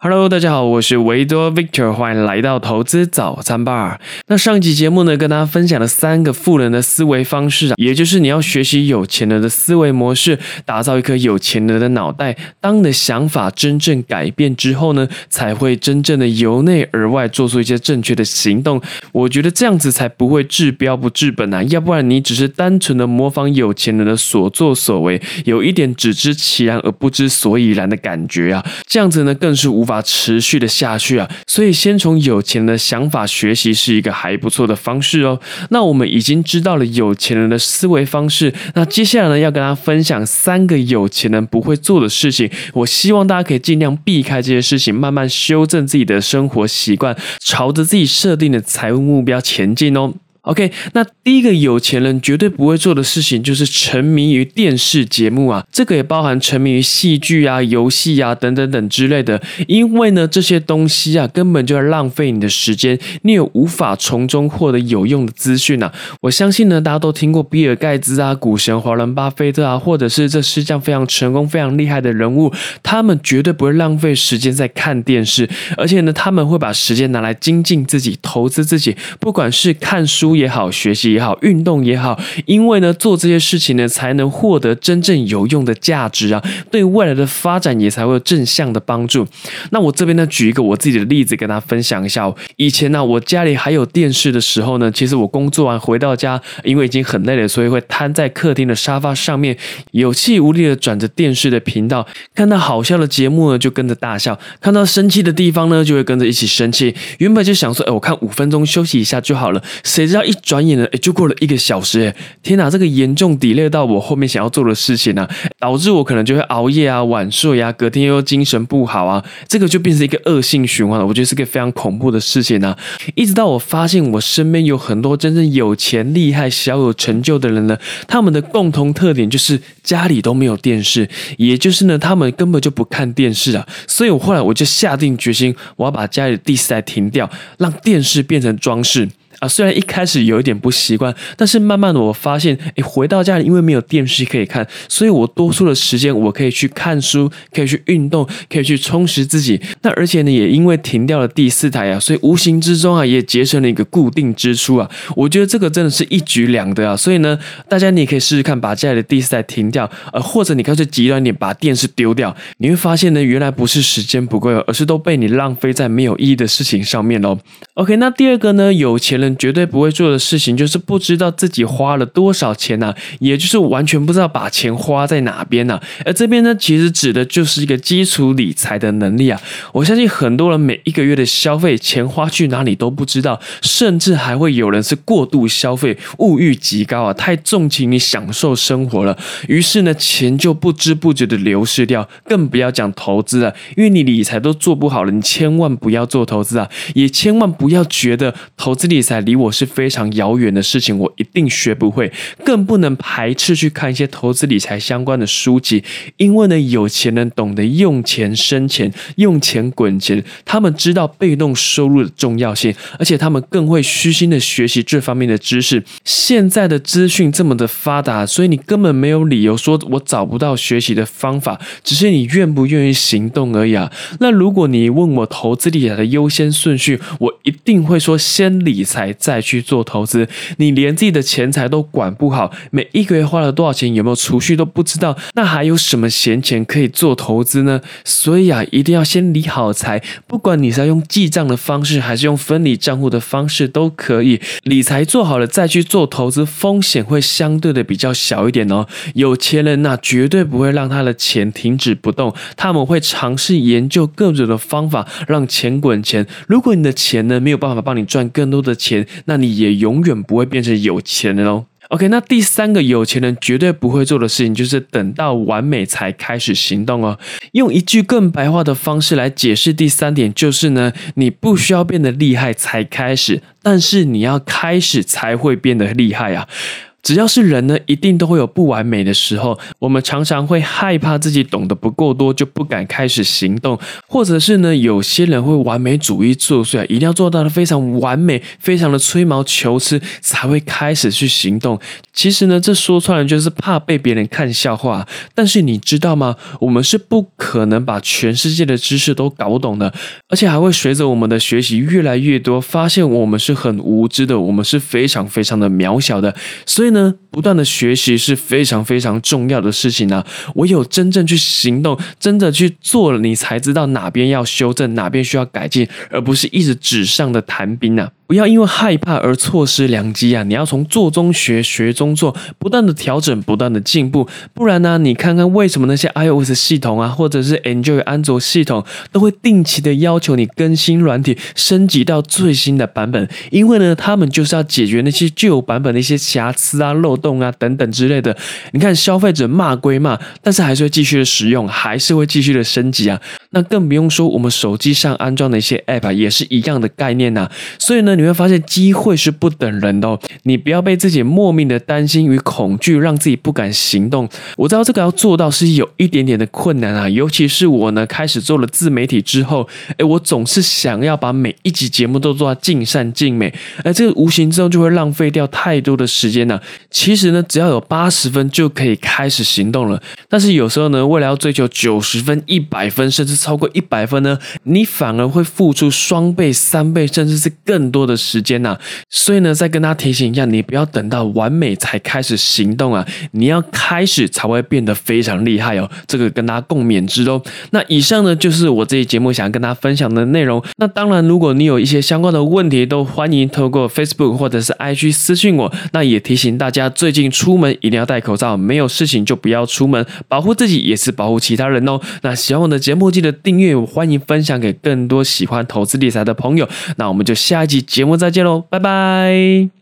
Hello，大家好，我是维多 Victor，欢迎来到投资早餐吧。那上一集节目呢，跟大家分享了三个富人的思维方式啊，也就是你要学习有钱人的思维模式，打造一颗有钱人的脑袋。当你的想法真正改变之后呢，才会真正的由内而外做出一些正确的行动。我觉得这样子才不会治标不治本啊，要不然你只是单纯的模仿有钱人的所作所为，有一点只知其然而不知所以然的感觉啊，这样子呢更是无。法持续的下去啊，所以先从有钱人的想法学习是一个还不错的方式哦。那我们已经知道了有钱人的思维方式，那接下来呢，要跟大家分享三个有钱人不会做的事情。我希望大家可以尽量避开这些事情，慢慢修正自己的生活习惯，朝着自己设定的财务目标前进哦。OK，那第一个有钱人绝对不会做的事情就是沉迷于电视节目啊，这个也包含沉迷于戏剧啊、游戏啊等等等之类的。因为呢，这些东西啊，根本就要浪费你的时间，你也无法从中获得有用的资讯啊。我相信呢，大家都听过比尔盖茨啊、股神华伦巴菲特啊，或者是这世界上非常成功、非常厉害的人物，他们绝对不会浪费时间在看电视，而且呢，他们会把时间拿来精进自己、投资自己，不管是看书。也好，学习也好，运动也好，因为呢，做这些事情呢，才能获得真正有用的价值啊，对未来的发展也才会有正向的帮助。那我这边呢，举一个我自己的例子跟大家分享一下。以前呢，我家里还有电视的时候呢，其实我工作完回到家，因为已经很累了，所以会瘫在客厅的沙发上面，有气无力的转着电视的频道，看到好笑的节目呢，就跟着大笑；看到生气的地方呢，就会跟着一起生气。原本就想说，哎，我看五分钟休息一下就好了，谁知道？一转眼呢，哎，就过了一个小时，哎，天哪，这个严重 delay 到我后面想要做的事情呢，导致我可能就会熬夜啊、晚睡啊，隔天又精神不好啊，这个就变成一个恶性循环了。我觉得是个非常恐怖的事情呢。一直到我发现我身边有很多真正有钱、厉害、小有成就的人呢，他们的共同特点就是家里都没有电视，也就是呢，他们根本就不看电视啊。所以我后来我就下定决心，我要把家里的第四台停掉，让电视变成装饰。啊，虽然一开始有一点不习惯，但是慢慢的我发现，诶，回到家里因为没有电视可以看，所以我多出的时间我可以去看书，可以去运动，可以去充实自己。那而且呢，也因为停掉了第四台啊，所以无形之中啊，也节省了一个固定支出啊。我觉得这个真的是一举两得啊。所以呢，大家你也可以试试看，把家里的第四台停掉，呃，或者你干脆极端点，把电视丢掉，你会发现呢，原来不是时间不够，而是都被你浪费在没有意义的事情上面喽。OK，那第二个呢，有钱人。绝对不会做的事情就是不知道自己花了多少钱呐，也就是完全不知道把钱花在哪边呐。而这边呢，其实指的就是一个基础理财的能力啊。我相信很多人每一个月的消费钱花去哪里都不知道，甚至还会有人是过度消费，物欲极高啊，太纵情你享受生活了，于是呢，钱就不知不觉的流失掉。更不要讲投资了，因为你理财都做不好了，你千万不要做投资啊，也千万不不要觉得投资理财。离我是非常遥远的事情，我一定学不会，更不能排斥去看一些投资理财相关的书籍，因为呢，有钱人懂得用钱生钱，用钱滚钱，他们知道被动收入的重要性，而且他们更会虚心的学习这方面的知识。现在的资讯这么的发达，所以你根本没有理由说我找不到学习的方法，只是你愿不愿意行动而已啊。那如果你问我投资理财的优先顺序，我一定会说先理财。再去做投资，你连自己的钱财都管不好，每一个月花了多少钱，有没有储蓄都不知道，那还有什么闲钱可以做投资呢？所以啊，一定要先理好财，不管你是要用记账的方式，还是用分离账户的方式都可以。理财做好了再去做投资，风险会相对的比较小一点哦。有钱人那绝对不会让他的钱停止不动，他们会尝试研究各种的方法让钱滚钱。如果你的钱呢没有办法帮你赚更多的钱，那你也永远不会变成有钱人哦。OK，那第三个有钱人绝对不会做的事情，就是等到完美才开始行动哦。用一句更白话的方式来解释第三点，就是呢，你不需要变得厉害才开始，但是你要开始才会变得厉害啊。只要是人呢，一定都会有不完美的时候。我们常常会害怕自己懂得不够多，就不敢开始行动，或者是呢，有些人会完美主义作祟，一定要做到的非常完美，非常的吹毛求疵，才会开始去行动。其实呢，这说穿了就是怕被别人看笑话。但是你知道吗？我们是不可能把全世界的知识都搞懂的，而且还会随着我们的学习越来越多，发现我们是很无知的，我们是非常非常的渺小的。所以呢，不断的学习是非常非常重要的事情呢！唯有真正去行动，真的去做了，你才知道哪边要修正，哪边需要改进，而不是一直纸上的谈兵啊！不要因为害怕而错失良机啊！你要从做中学，学中做，不断的调整，不断的进步。不然呢，你看看为什么那些 iOS 系统啊，或者是 Android 安卓系统，都会定期的要求你更新软体，升级到最新的版本？因为呢，他们就是要解决那些旧版本的一些瑕疵啊、漏洞啊等等之类的。你看，消费者骂归骂，但是还是会继续的使用，还是会继续的升级啊。那更不用说我们手机上安装的一些 App 也是一样的概念呐。所以呢。你会发现机会是不等人的哦，你不要被自己莫名的担心与恐惧让自己不敢行动。我知道这个要做到是有一点点的困难啊，尤其是我呢开始做了自媒体之后，诶，我总是想要把每一集节目都做到尽善尽美，而这个无形之中就会浪费掉太多的时间呢。其实呢，只要有八十分就可以开始行动了，但是有时候呢，为了要追求九十分、一百分，甚至超过一百分呢，你反而会付出双倍、三倍，甚至是更多。的时间呐，所以呢，再跟大家提醒一下，你不要等到完美才开始行动啊，你要开始才会变得非常厉害哦。这个跟大家共勉之哦。那以上呢，就是我这期节目想要跟大家分享的内容。那当然，如果你有一些相关的问题，都欢迎透过 Facebook 或者是 IG 私信我。那也提醒大家，最近出门一定要戴口罩，没有事情就不要出门，保护自己也是保护其他人哦。那喜欢我的节目，记得订阅，欢迎分享给更多喜欢投资理财的朋友。那我们就下一集。节目再见喽，拜拜。